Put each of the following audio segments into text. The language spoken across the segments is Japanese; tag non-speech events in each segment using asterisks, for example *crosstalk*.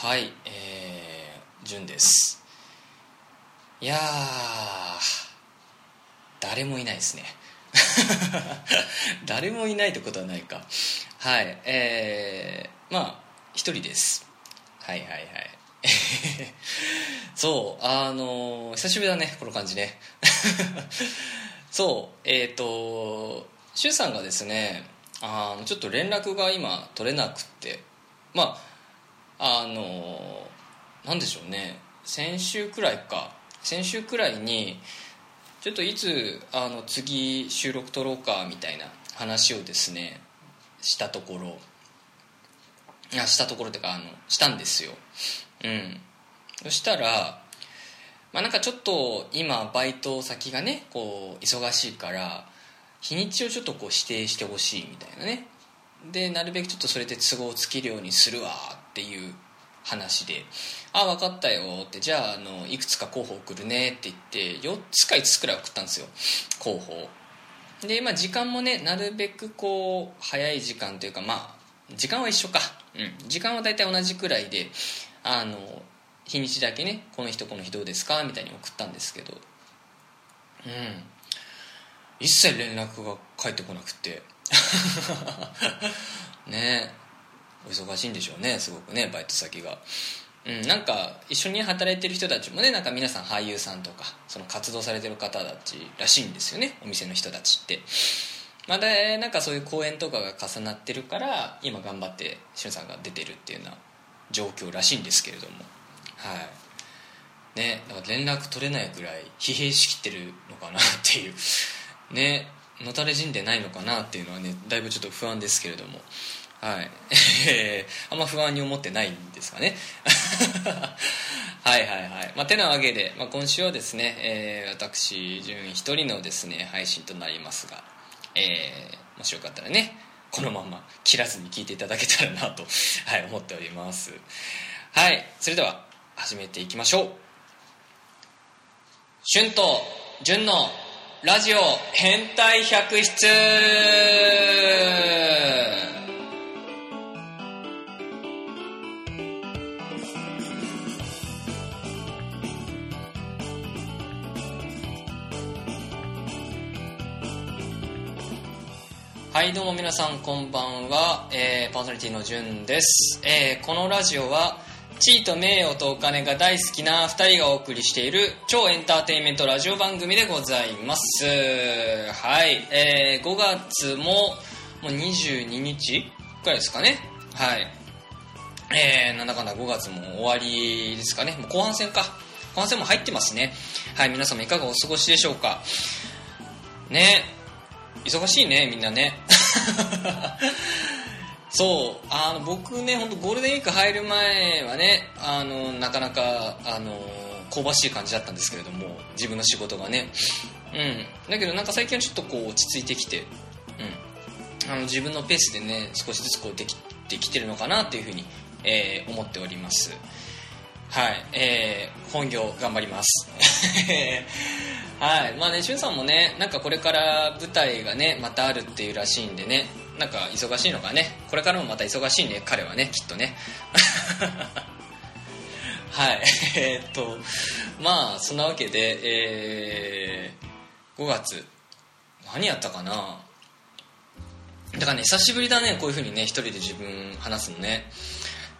はいえー、じゅんです。いや誰もいないですね。*laughs* 誰もいないってことはないか。はいえー、まあ一人です。はいはいはい。*laughs* そうあのー、久しぶりだねこの感じね。*laughs* そうえっ、ー、と周さんがですねあのちょっと連絡が今取れなくって。まああのなんでしょうね。先週くらいか。先週くらいにちょっといつあの次収録撮ろうかみたいな話をですねしたところ。あしたところってかあのしたんですよ。うん。そしたらまあなんかちょっと今バイト先がねこう忙しいから日にちをちょっとこう指定してほしいみたいなね。でなるべくちょっとそれで都合をつけるようにするわっていう話で「あ分かったよ」って「じゃああのいくつか候補送るね」って言って4つか5つくらい送ったんですよ候補でまあ時間もねなるべくこう早い時間というかまあ時間は一緒か。うん。時間は大体同じくらいであの日にちだけねこの人この日どうですか？みたいに送ったんですけど。うん。一切連絡が返ってこなくて。*laughs* ね。お忙しいんでしょうねすごくねバイト先が。うんなんか一緒に働いてる人たちもねなんか皆さん俳優さんとかその活動されてる方たちらしいんですよねお店の人たちって。まだなんかそういう公演とかが重なってるから今頑張ってしゅんさんが出てるっていうような状況らしいんですけれども。はい。ねだから連絡取れないぐらい疲弊しきってるのかなっていう。ねのたれ死んでないのかなっていうのはねだいぶちょっと不安ですけれども。はい。*laughs* あんま不安に思ってないんですかね。*laughs* はいはいはい、まあ、てなわけで、まあ、今週はですね、えー、私純一人のですね配信となりますが、えー、もしよかったらねこのまま切らずに聞いていただけたらなと、*laughs* はい、思っております。はい。それでは始めていきましょう。春と純のラジオ変態百室はいどうも皆さんこんばんは、えー、パーソナリティのじゅんです、えー、このラジオは地位と名誉とお金が大好きな2人がお送りしている超エンターテインメントラジオ番組でございます。はい、えー、5月ももう22日くらいですかね。はい。えー、なんだかんだ5月も終わりですかね。もう後半戦か。後半戦も入ってますね。はい皆様いかがお過ごしでしょうか。ね。忙しいねみんなね。*laughs* そうあの僕ね本当ゴールデンウィーク入る前はねあのなかなかあの香ばしい感じだったんですけれども自分の仕事がね。うん。だけどなんか最近はちょっとこう落ち着いてきてうん。あの自分のペースでね少しずつこうできてきてるのかなっていうふうに、えー、思っております。はい、えー、本業頑張ります。*laughs* はい。まあねしゅんさんもねなんかこれから舞台がねまたあるっていうらしいんでねなんか忙しいのかねこれからもまた忙しいね彼はねきっとね。*laughs* はい。*laughs* えー、っとまあそんなわけでえー、5月。何やったかな？だからね久しぶりだねこういうふうにね一人で自分話すのね。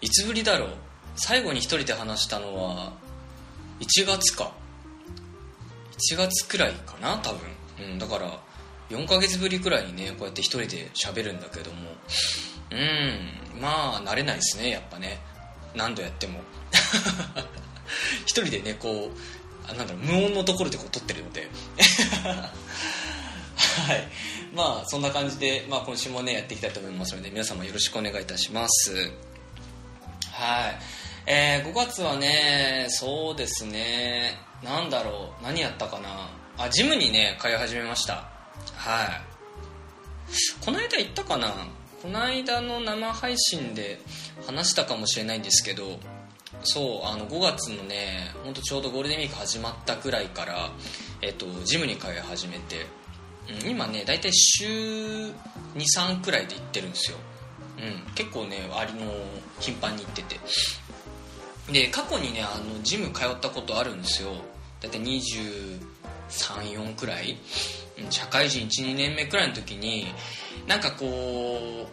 いつぶりだろう？最後に一人で話したのは1月か。1月くらいかな多分、うん、だから4ヶ月ぶりくらいにねこうやって一人で喋るんだけども。うんまあ慣れないですねやっぱね。何度やっても。*laughs* 一人でねこうあなんだろう無音のところでこう撮ってるので。*laughs* はい。まあそんな感じで、まあ、今週もねやっていきたいと思いますので皆様よろしくお願いいたします。はい。えー、5月はねそうですね。なんだろう。何やったかな。あジムにね通い始めました。はい。この間言ったかな。この間の生配信で話したかもしれないんですけどそうあの5月のねほんとちょうどゴールデンウィーク始まったくらいから、えっと、ジムに通い始めて、うん、今ね大体週23くらいで行ってるんですよ、うん、結構ねありの頻繁に行ってて。で過去にねあのジム通ったことあるんですよ。だいたい234くらい。社会人12年目くらいの時になんかこう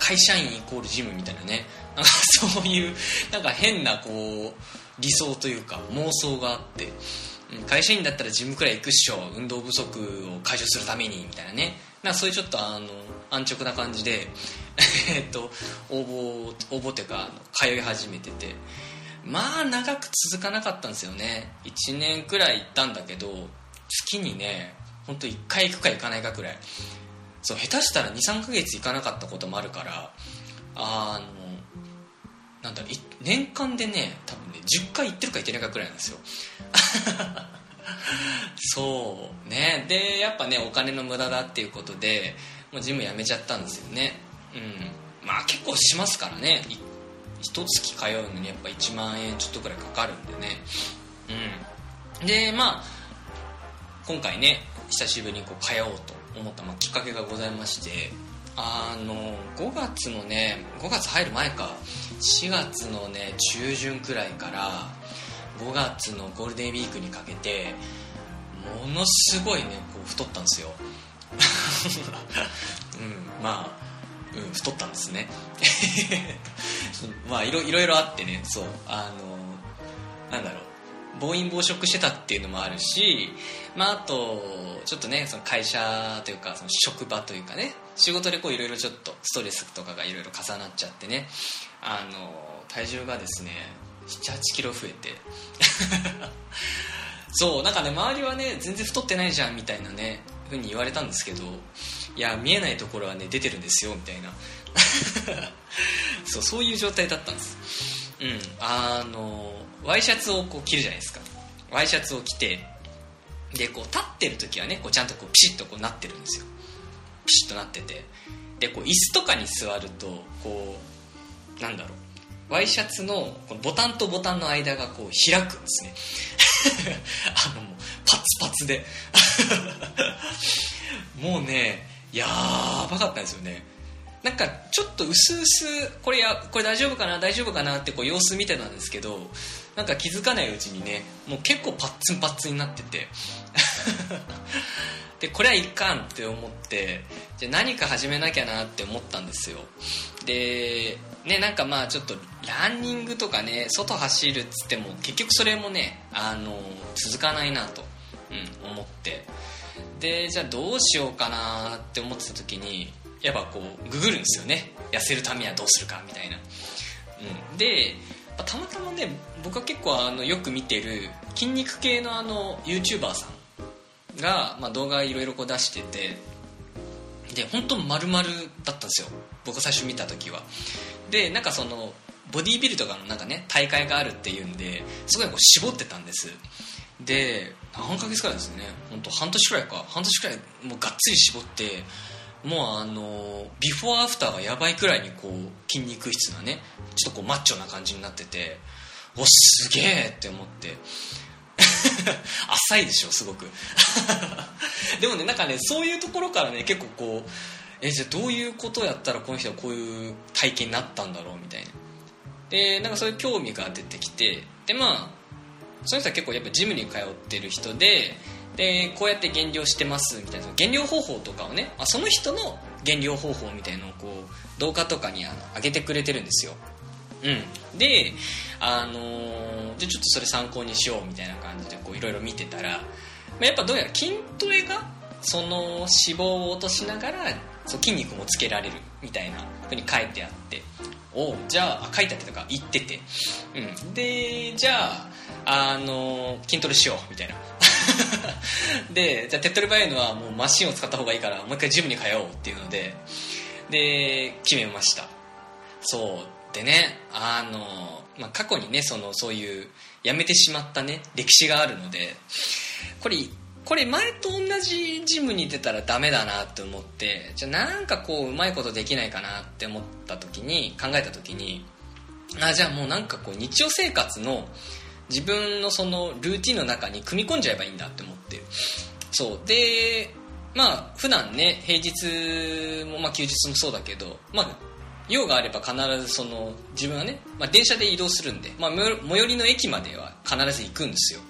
会社員イコールジムみたいなね。*laughs* なんかそういうなんか変なこう理想というか妄想があって。会社員だったらジムくらい行くっしょ。運動不足を解消するためにみたいなね。なそういうちょっとあの安直な感じで *laughs* えっと応募応募っていうか通い始めてて。まあ長く続かなかったんですよね。1年くらい行ったんだけど月にね本当1回行くか行かないかくらい。そう下手したら23ヶ月行かなかったこともあるからあのなんだ年間でね多分ね10回行ってるか行ってないかくらいなんですよ。*laughs* そうね。でやっぱねお金の無駄だっていうことでもうジム辞めちゃったんですよね。うん。まあ結構しますからね。一月通うのにやっぱ1万円ちょっとくらいかかるんでね。うん。でまあ今回ね久しぶりにこう通おうと思った、まあ、きっかけがございましてあの5月のね5月入る前か。4月のね中旬くらいから5月のゴールデンウィークにかけてものすごいねこう太ったんですよ。*laughs* うんまあうん、太ったんですね。*laughs* まあいろいろいろあってねそうあのなんだろう。暴飲暴食してたっていうのもあるし、まあ、あとちょっとねその会社というかその職場というかね仕事でこういろいろちょっとストレスとかがいろいろ重なっちゃってねあの体重がですね7 8キロ増えて。*laughs* そうなんかね周りはね全然太ってないじゃんみたいなねふうに言われたんですけどいや見えないところはね出てるんですよみたいな。*laughs* そうそういう状態だったんです。うん。あのワイシャツをこう着るじゃないですか。ワイシャツを着てでこう立ってる時はねこうちゃんとこうピシッとこうなってるんですよ。ピシッとなってて。でこう椅子とかに座るとこうなんだろう。ワイシャツのこのボタンとボタンの間がこう開くんですね。*laughs* あのもうパツパツで。*laughs* もうねやばかったですよね。なんかちょっと薄々これやこれ大丈夫かな大丈夫かなってこう様子見てたんですけどなんか気づかないうちにねもう結構パッツンパッツンになってて。*laughs* でこれはいかんって思ってじゃ何か始めなきゃなって思ったんですよ。でねなんかまあちょっとランニングとかね外走るっつっても結局それもねあの続かないなと、うん、思って。でじゃあどうしようかなって思ってた時にやっぱこうググるんですよね。痩せるためにはどうするかみたいな、うん、でたまたまね僕は結構あのよく見てる筋肉系のあの YouTuber さんが、まあ、動画いろいろ出しててで本当丸々だったんですよ。僕最初見た時は。でなんかそのボディービルとかのなんかね大会があるっていうんですごいこう絞ってたんです。で何ヶ月くらですね。本当半年くらいか。半年くらいもうがっつり絞ってもうあのビフォーアフターがやばいくらいにこう筋肉質なねちょっとこうマッチョな感じになってておすげえって思って。*laughs* 浅いでしょすごく。*laughs* でもねなんかねそういうところからね結構こうえじゃあどういうことやったらこの人はこういう体験になったんだろうみたいな。でなんかそういう興味が出てきてでまあその人は結構やっぱジムに通ってる人ででこうやって減量してますみたいな減量方法とかをねあその人の減量方法みたいのをこう動画とかに上げてくれてるんですよ。うん。であのー、じゃちょっとそれ参考にしようみたいな感じでこういろいろ見てたら、まあ、やっぱどうやら筋トレがその脂肪を落としながらそう筋肉もつけられるみたいなふうに書いてあって。おじゃあ書いてあってとか言ってて、うん、でじゃあ、あのー、筋トレしようみたいな。*laughs* でじゃあ手っ取り早いのはもうマシンを使った方がいいからもう一回ジムに通おうっていうので。で決めました。そう。でねあの、まあ、過去にねそのそういう辞めてしまったね歴史があるのでこれこれ前と同じジムに出たらダメだなって思ってじゃあなんかこううまいことできないかなって思った時に考えた時にあじゃあもうなんかこう日常生活の自分のそのルーティンの中に組み込んじゃえばいいんだって思って。そう。でまあ普段ね平日も、まあ、休日もそうだけど、まあ、用があれば必ずその自分はね、まあ、電車で移動するんで、まあ、最寄りの駅までは必ず行くんですよ。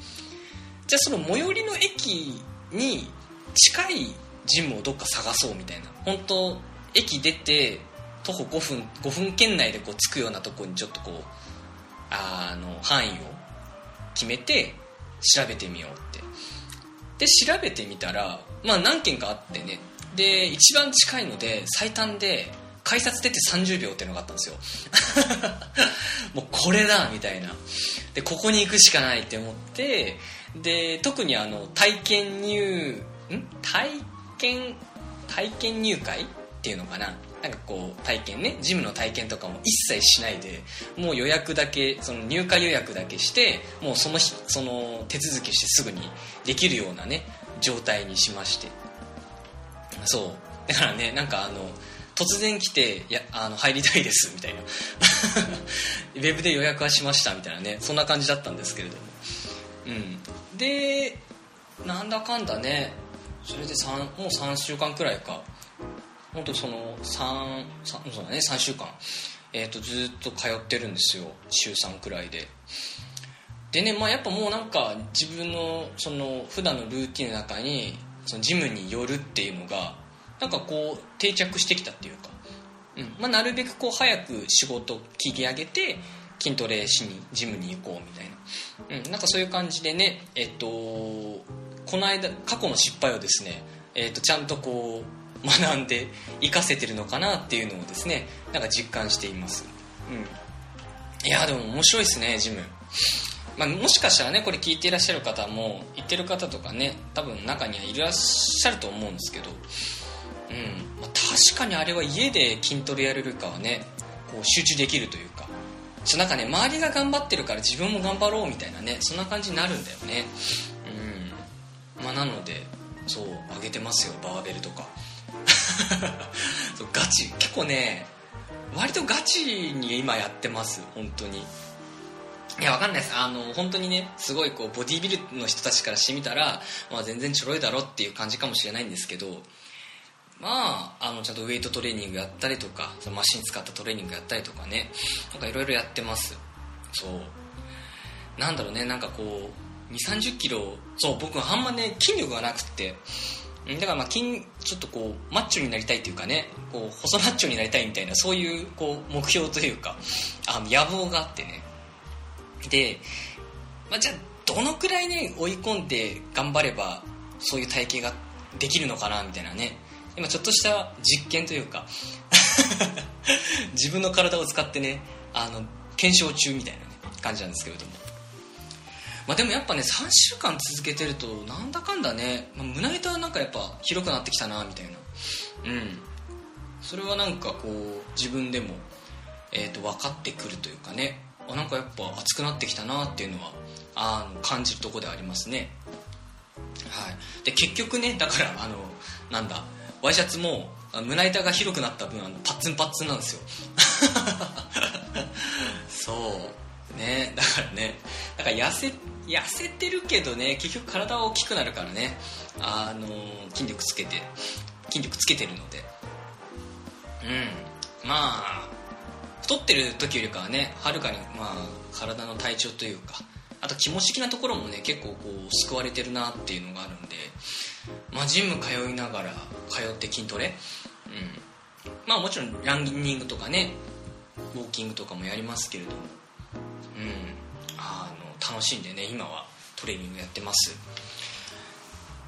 じゃあその最寄りの駅に近いジムをどっか探そうみたいな。本当駅出て徒歩5分5分圏内でこう着くようなとこにちょっとこうあの範囲を決めて調べてみようって。で調べてみたらまあ何件かあってね。で一番近いので最短で改札出て30秒っていうのがあったんですよ。*laughs* もうこれだみたいな。でここに行くしかないって思ってで特にあの体験入ん？体験体験入会っていうのかな。なんかこう体験ね。ジムの体験とかも一切しないでもう予約だけその入会予約だけしてもうその日その手続きしてすぐにできるようなね状態にしまして。そう。だからねなんかあの突然来ていやあの入りたいですみたいな。*laughs* ウェブで予約はしましたみたいなね。そんな感じだったんですけれども。うん。でなんだかんだね。それで3もう3週間くらいか。本当その 3, 3, そうだ、ね、3週間、えーと、ずっと通ってるんですよ。週3くらいで。でね、まあ、やっぱもうなんか自分のその普段のルーティンの中にそのジムに寄るっていうのがなんかこう定着してきたっていうか、うん。まあ、なるべくこう早く仕事切り上げて筋トレしにジムに行こうみたいな、うん、なんかそういう感じでねえっとこの間過去の失敗をですね、えっと、ちゃんとこう学んで活かせてるのかなっていうのをですねなんか実感しています、うん、いやでも面白いですねジム。まあ、もしかしたらねこれ聞いていらっしゃる方も行ってる方とかね多分中にはいらっしゃると思うんですけど。まあ、確かにあれは家で筋トレやれるかはねこう集中できるというか。そうなんかね周りが頑張ってるから自分も頑張ろうみたいなねそんな感じになるんだよね。うん。まあなのでそう上げてますよバーベルとか。*laughs* そうガチ。結構ね割とガチに今やってます本当に。いやわかんないです。あの本当にねすごいこうボディビルの人たちからしてみたら、まあ、全然ちょろいだろっていう感じかもしれないんですけどまあ、あのちゃんとウェイトトレーニングやったりとかそのマシン使ったトレーニングやったりとかねなんかいろいろやってます。そう。なんだろうねなんかこう2 3 0キロそう僕あんまね筋力がなくって。だからまあ筋ちょっとこうマッチョになりたいっていうかねこう細マッチョになりたいみたいなそういうこう目標というかあの野望があってね。で、まあ、じゃあどのくらいね追い込んで頑張ればそういう体型ができるのかなみたいなね。今ちょっとした実験というか *laughs* 自分の体を使ってねあの検証中みたいな、感じなんですけれども、まあ、でもやっぱね3週間続けてるとなんだかんだね、まあ、胸板はなんかやっぱ広くなってきたなみたいな。うん。それはなんかこう自分でも、えー、と分かってくるというかね。あなんかやっぱ熱くなってきたなっていうのはあの感じるとこでありますね。はい。で結局ねだからあのなんだワイシャツも胸板が広くなった分あのパッツンパッツンなんですよ。*laughs* そう。ねだからねだから痩せ痩せてるけどね結局体は大きくなるからね。あの筋力つけて筋力つけてるので。うん。まあ太ってる時よりかはねはるかにまあ体の体調というかあと気持ち的なところもね結構こう救われてるなっていうのがあるんで。まあ、ジム通いながら通って筋トレ、うん、まあもちろんランニングとかねウォーキングとかもやりますけれども、うん、あの楽しんでね今はトレーニングやってます。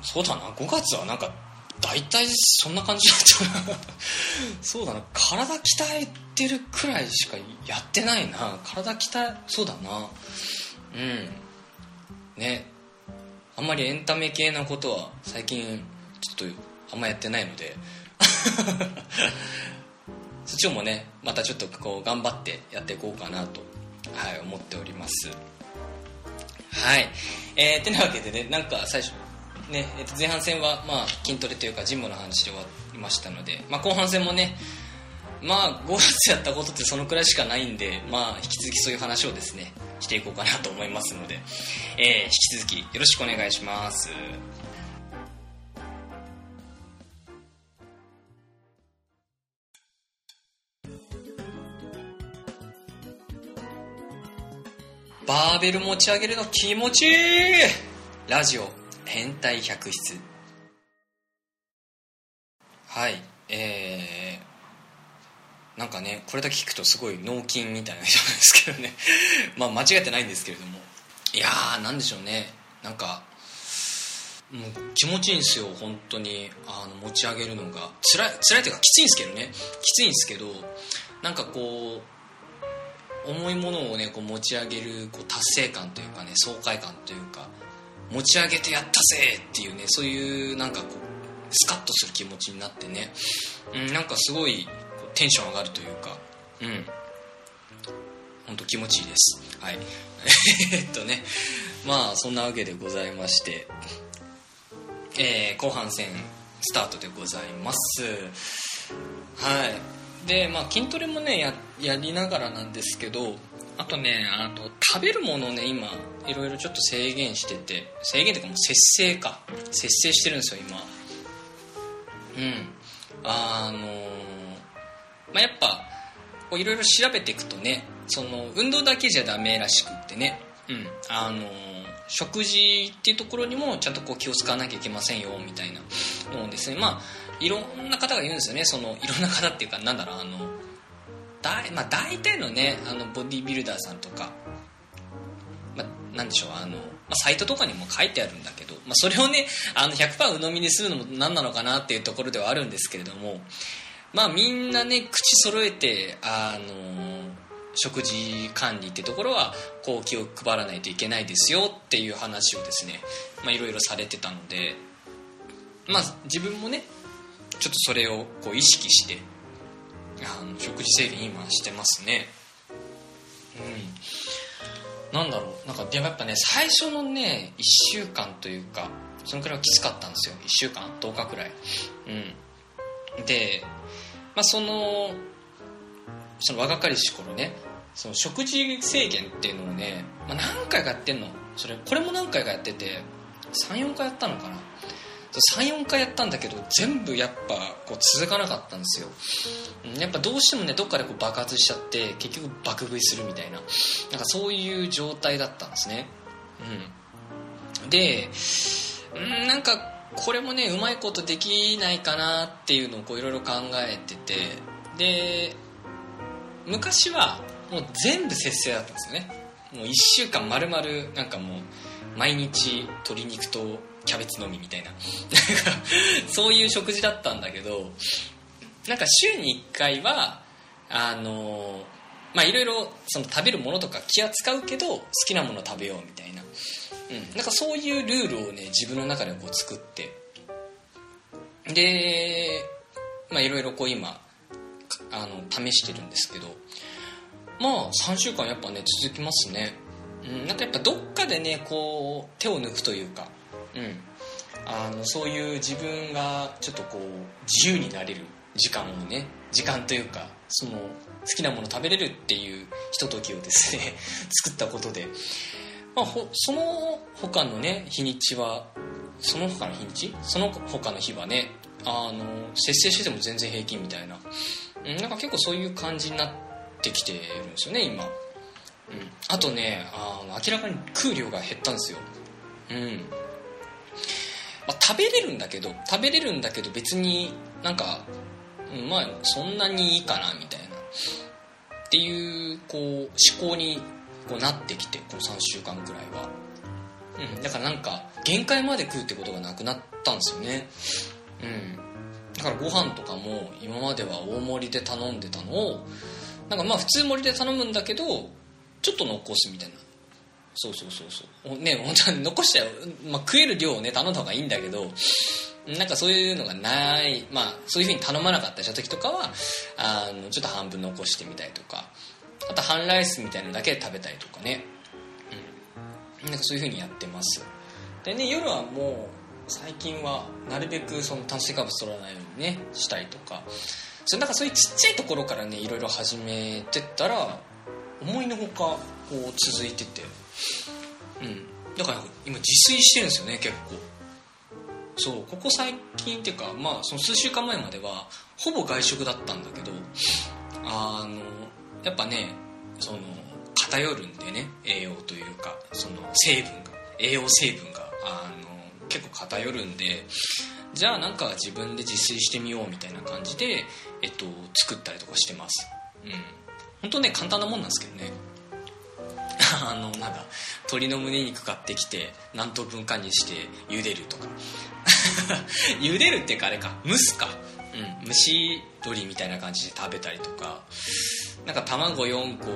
そうだな5月はなんか大体そんな感じだったな。*laughs* そうだな体鍛えてるくらいしかやってないな。体鍛えそうだな。うん。ね。あんまりエンタメ系なことは最近ちょっとあんまやってないので。*laughs* そっちもねまたちょっとこう頑張ってやっていこうかなと、はい、思っております。はい。えー、てなわけでねなんか最初ね、えー、と前半戦はまあ筋トレというかジムの話で終わりましたので、まあ、後半戦もねまあ5月やったことってそのくらいしかないんで、まあ、引き続きそういう話をですねしていこうかなと思いますので、えー、引き続きよろしくお願いします。バーベル持ち上げるの気持ちいい！ラジオ変態百室はいえー、なんかねこれだけ聞くとすごい脳筋みたいな人なんですけどね。*laughs* まあ間違ってないんですけれども。いやーなんでしょうね。なんかもう気持ちいいんですよ。本当に。あの持ち上げるのが。辛い辛いというかきついんですけどね。きついんですけどなんかこう重いものをねこう持ち上げるこう達成感というかね爽快感というか持ち上げてやったぜっていうねそういうなんかこうスカッとする気持ちになってね、うん、なんかすごいテンション上がるというか。うん。本当気持ちいいです。はい。*laughs* えっとね。まあそんなわけでございまして。えー、後半戦スタートでございます。はい。でまあ筋トレもねややりながらなんですけどあとねあと食べるものをね今いろいろちょっと制限してて。制限っていうかもう節制か。節制してるんですよ今。うん。あのー、まあやっぱいろいろ調べていくとねその運動だけじゃダメらしくってね。うん。あの食事っていうところにもちゃんとこう気を使わなきゃいけませんよみたいなのをですね。まあいろんな方が言うんですよね。そのいろんな方っていうかなんだろうあのだまあ、大体のねあのボディビルダーさんとか、まあ、なんでしょうあの、ま、サイトとかにも書いてあるんだけど、まあ、それをねあの100%鵜呑みにするのも何なのかなっていうところではあるんですけれどもまあみんなね口揃えてあの食事管理ってところはこう気を配らないといけないですよっていう話をですねいろいろされてたのでまあ自分もねちょっとそれをこう意識してあの食事制限今してますね。うん。なんだろう。なんかでもやっぱね最初のね1週間というかそのくらいはきつかったんですよ。1週間10日くらい。うん。でまあそのその若かりし頃ねその食事制限っていうのをね、まあ、何回かやってんの。それこれも何回かやってて34回やったのかな。34回やったんだけど全部やっぱこう続かなかったんですよ。やっぱどうしてもねどっかでこう爆発しちゃって結局爆食いするみたいな。なんかそういう状態だったんですね。うん。でうんなんかこれもねうまいことできないかなっていうのをいろいろ考えてて。で昔はもう全部節制だったんですよね。もう1週間丸々なんかもう毎日鶏肉とキャベツのみみたいな。*laughs* そういう食事だったんだけどなんか週に1回はあのまあいろいろ食べるものとか気は使うけど好きなもの食べようみたいな、うん、なんかそういうルールをね自分の中でこう作って。でまあいろいろこう今あの試してるんですけど。まあ3週間やっぱね続きますね、うん、なんかやっぱどっかでねこう手を抜くというか、うん、あのそういう自分がちょっとこう自由になれる時間をね時間というかその好きなもの食べれるっていうひとときをですね作ったことで、まあ、その他のね日にちはその他の日にち？その他の日はねあの節制してても全然平気みたいな、うん、なんか結構そういう感じになってきてるんですよね今、うん、あとねあの明らかに食う量が減ったんですよ。うん。まあ、食べれるんだけど食べれるんだけど別になんか、うん、まあそんなにいいかなみたいな。っていうこう思考にこうなってきてこの3週間くらいは、うん、だからなんか限界まで食うってことがなくなったんですよね。うん。だからご飯とかも今までは大盛りで頼んでたのをなんかまあ普通盛りで頼むんだけどちょっと残すみたいな。そうそうそうそう。ね本当 *laughs* 残しちゃう、まあ、食える量をね頼んだ方がいいんだけどなんかそういうのがない。まあそういうふうに頼まなかったりした時とかはあのちょっと半分残してみたりとか。半ライスみたいなのだけで食べたりとかね、うん、なんかそういうふうにやってます。でね夜はもう最近はなるべくその炭水化物取らないようにねしたりとか。それなんかそういうちっちゃいところからねいろいろ始めてったら思いのほかこう続いてて。うん。だから今自炊してるんですよね結構。そうここ最近っていうかまあその数週間前まではほぼ外食だったんだけどあのやっぱねその偏るんでね栄養というかその成分が栄養成分があの結構偏るんでじゃあなんか自分で自炊してみようみたいな感じで、えっと、作ったりとかしてます。うん。本当ね簡単なもんなんですけどね。*laughs* あのなんだ鶏の胸肉買ってきて何等分かにして茹でるとか。*laughs* 茹でるっていうかあれか蒸すか。うん。蒸し鶏みたいな感じで食べたりとか。なんか卵4個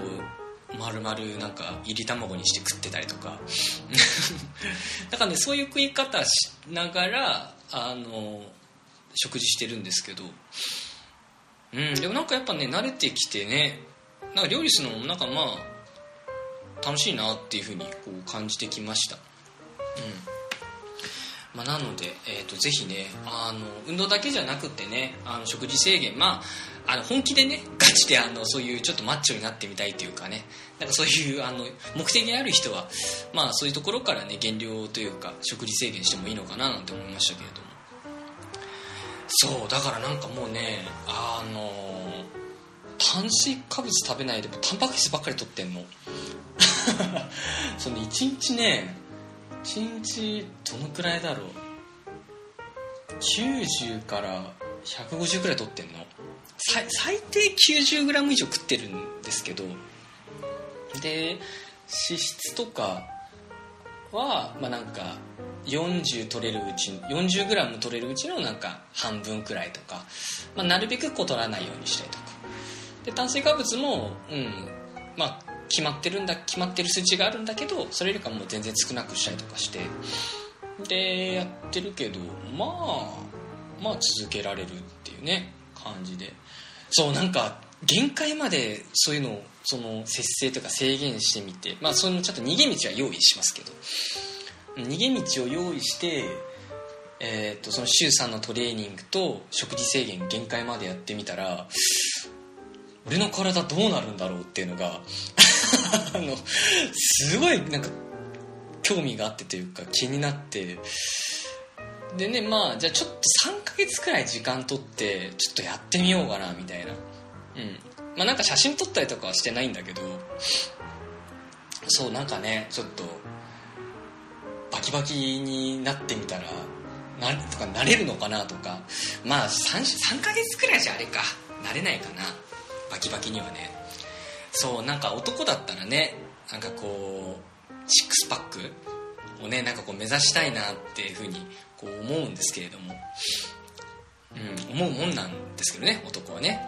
丸々なんか入り卵にして食ってたりとか。*laughs* だからねそういう食い方しながらあの食事してるんですけど。うんでもなんかやっぱね慣れてきてねなんか料理するのもなんかまあ楽しいなっていうふうにこう感じてきました。うん。まあ、なので、えーと、ぜひねあの運動だけじゃなくてねあの食事制限まああの本気でね *laughs* ガチであのそういうちょっとマッチョになってみたいというかねなんかそういうあの目的がある人は、まあ、そういうところからね減量というか食事制限してもいいのかななんて思いましたけれども。そうだからなんかもうねあの炭水化物食べないでもタンパク質ばっかりとってんの *laughs* その1日ね1日どのくらいだろう？90から150くらいとってんの？最低 90g 以上食ってるんですけど。で脂質とかはまあなんか40取れるうち 40g 取れるうちのなんか半分くらいとか、まあ、なるべくこう取らないようにしたりとか。で炭水化物もうんまあ決まってるんだ決まってる数値があるんだけどそれよりかもう全然少なくしたりとかして。でやってるけどまあまあ続けられるっていうね感じで。そうなんか限界までそういうのをその節制とか制限してみてまあそのちょっと逃げ道は用意しますけど。逃げ道を用意してえーと、とその週3のトレーニングと食事制限限界までやってみたら俺の体どうなるんだろうっていうのが *laughs* あのすごいなんか興味があってというか気になって。でねまあじゃあちょっと3ヶ月くらい時間取ってちょっとやってみようかなみたいな。うん。まあなんか写真撮ったりとかはしてないんだけど。そうなんかねちょっとバキバキになってみたらなとかなれるのかなとか。まあ 3, 3ヶ月くらいじゃあれか。なれないかな。バキバキにはね。そうなんか男だったらねなんかこうシックスパックをねなんかこう目指したいなっていうふうにこう思うんですけれども、うん、思うもんなんですけどね男はね、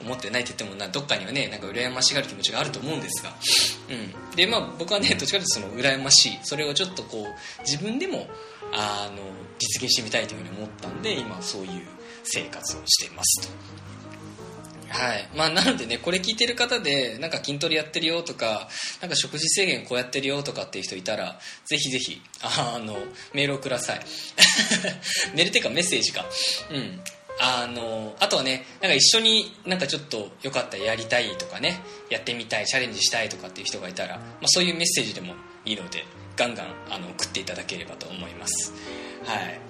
うん、*laughs* 思ってないって言ってもなどっかにはねなんか羨ましがる気持ちがあると思うんですが、うん、でまあ僕はねどっちかというとその羨ましい。それをちょっとこう自分でもあの実現してみたいというふうに思ったんで今そういう生活をしてますと。はい。まあ、なのでねこれ聞いてる方でなんか筋トレやってるよとかなんか食事制限こうやってるよとかっていう人いたらぜひぜひあのメールをください。メールっていうかメッセージか。うん。あのあとはねなんか一緒になんかちょっとよかったらやりたいとかねやってみたいチャレンジしたいとかっていう人がいたら、まあ、そういうメッセージでもいいのでガンガンあの送っていただければと思います。はい。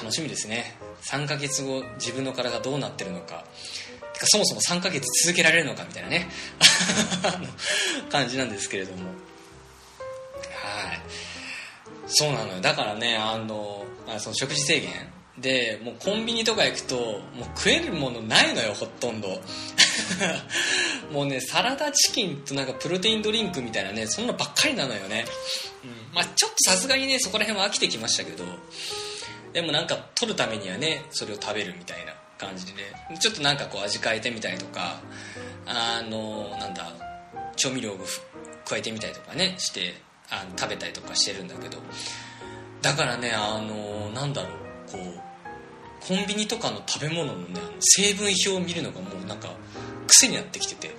楽しみですね。3ヶ月後自分の体がどうなってるのか。てかそもそも3ヶ月続けられるのかみたいなね。*laughs* 感じなんですけれども。はい。そうなのよ。だからねあのあその食事制限。でもうコンビニとか行くともう食えるものないのよほとんど。*laughs* もうねサラダチキンとなんかプロテインドリンクみたいなねそんなばっかりなのよね、うん、まあちょっとさすがにねそこら辺は飽きてきましたけど。でもなんか取るためにはねそれを食べるみたいな感じで。ねちょっとなんかこう味変えてみたりとかあのなんだ調味料を加えてみたりとかねしてあの食べたりとかしてるんだけど。だからねあのなんだろうこうコンビニとかの食べ物のね成分表を見るのがもうなんか癖になってきてて。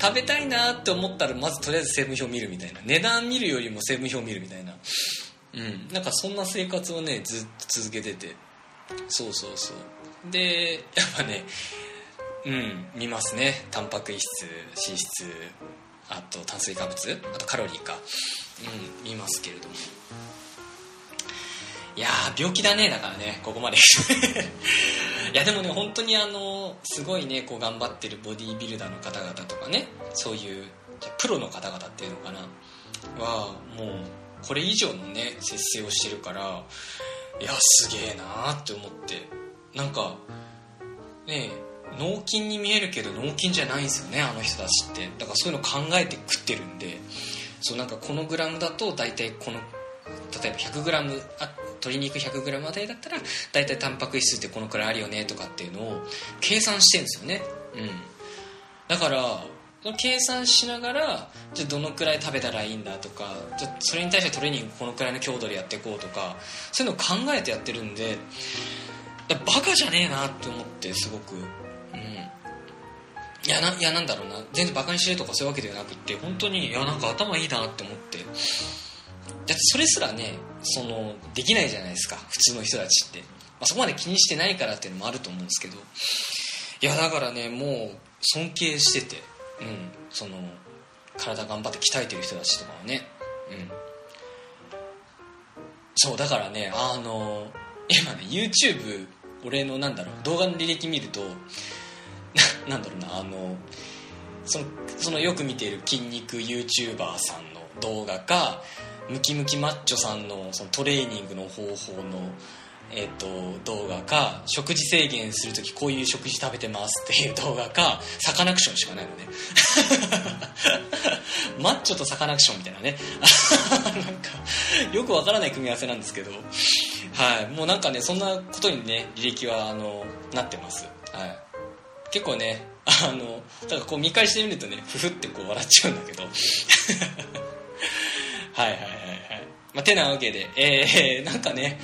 食べたいなって思ったらまずとりあえず成分表見るみたいな。値段見るよりも成分表見るみたいな。うん。なんかそんな生活をねずっと続けてて。そうそうそう。でやっぱねうん見ますね。タンパク質脂質あと炭水化物あとカロリーか。うん見ますけれども。いや病気だねだからねここまで。*laughs* いやでもね本当にあのすごいねこう頑張ってるボディービルダーの方々とかねそういうプロの方々っていうのかな。はもうこれ以上のね節制をしてるからいやすげえなーって思って。なんかねえ脳筋に見えるけど脳筋じゃないんですよねあの人たちって。だからそういうの考えて食ってるんで。そうなんかこのグラムだと大体この例えば 100g あ鶏肉 100g あたりだったら大体タンパク質ってこのくらいあるよねとかっていうのを計算してるんですよね。うん。だから計算しながらじゃどのくらい食べたらいいんだとかじゃそれに対してトレーニングこのくらいの強度でやっていこうとかそういうのを考えてやってるんでバカじゃねえなって思ってすごく。いやないやなんだろうな。全然バカにしてるとかそういうわけではなくて本当にいやなんか頭いいなって思って。だってそれすらねそのできないじゃないですか。普通の人たちって、まあ、そこまで気にしてないからっていうのもあると思うんですけど。いやだからねもう尊敬してて。その体頑張って鍛えてる人たちとかはね。うん。そうだからねあの今ね YouTube 俺のなんだろう動画の履歴見ると *laughs* なんだろうなあのそのそのよく見ている筋肉 YouTuber さんの動画かムキムキマッチョさんのそのトレーニングの方法のえーと、動画か食事制限する時こういう食事食べてますっていう動画かサカナクションしかないのね。*laughs* マッチョとサカナクションみたいなね。*laughs* なんかよくわからない組み合わせなんですけど。はい。もうなんかねそんなことにね履歴はあのなってます。はい。結構ねあのだからこう見返してみるとねふふってこう笑っちゃうんだけど。*laughs* はいはいはいはい。まあ、てなわけで、えー、なんかね、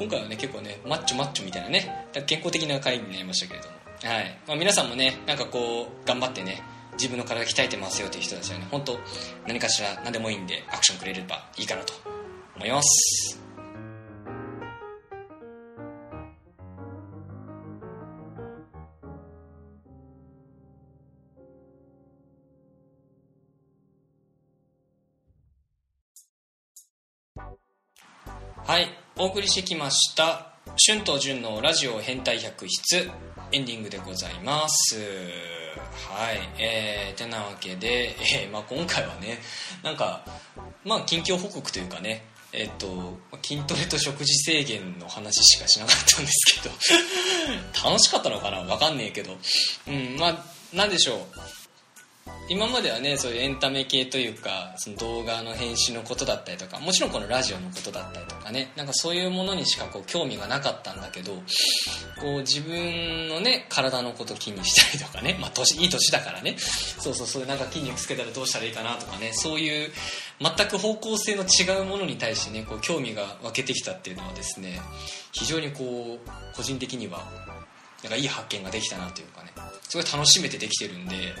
今回はね、結構ね、マッチョマッチョみたいなね、健康的な回になりましたけれども、はい。まあ、皆さんもね、なんかこう、頑張ってね、自分の体鍛えてますよという人たちはね、本当何かしら何でもいいんで、アクションくれればいいかなと思います。はいお送りしてきました春と純のラジオ変態百室エンディングでございます。はいえー、てなわけで、えーまあ、今回はねなんかまあ近況報告というかねえっ、と筋トレと食事制限の話しかしなかったんですけど *laughs* 楽しかったのかな？わかんねえけど。うんまあなんでしょう？今まではねそういうエンタメ系というかその動画の編集のことだったりとかもちろんこのラジオのことだったりとかねなんかそういうものにしかこう興味がなかったんだけどこう自分のね体のこと気にしたりとかね、まあ、年いい年だからね。そうそうそうなんか筋肉つけたらどうしたらいいかなとかねそういう全く方向性の違うものに対してねこう興味が湧けてきたっていうのはですね非常にこう個人的にはなんかいい発見ができたなというかね。すごい楽しめてできてるんでや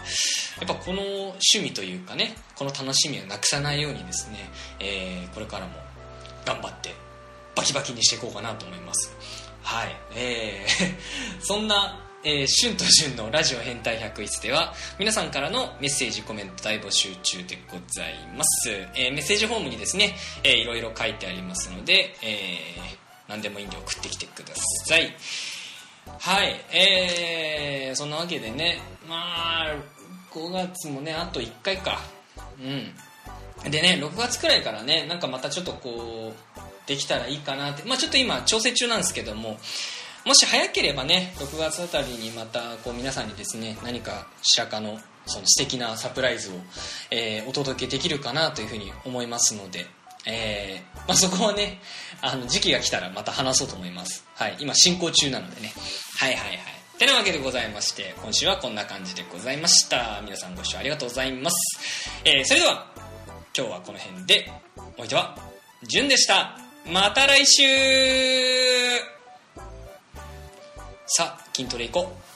っぱこの趣味というかねこの楽しみをなくさないようにですね、えー、これからも頑張ってバキバキにしていこうかなと思います。はい。えー、*laughs* そんなえー、春と旬のラジオ変態百室では皆さんからのメッセージコメント大募集中でございます、えー、メッセージフォームにですね、えー、いろいろ書いてありますので、えー、何でもいいんで送ってきてください。はいえー、そんなわけでねまあ5月もねあと1回か。うん。でね6月くらいからねなんかまたちょっとこうできたらいいかなって。まあちょっと今調整中なんですけどももし早ければね6月あたりにまたこう皆さんにですね何か白かのその素敵なサプライズを、えー、お届けできるかなというふうに思いますので。えー、まあ、そこはね、あの、時期が来たらまた話そうと思います。はい。今進行中なのでね。はいはいはい。てなわけでございまして、今週はこんな感じでございました。皆さんご視聴ありがとうございます。えー、それでは、今日はこの辺で、おいては、じゅんでした。また来週さあ、筋トレ行こう。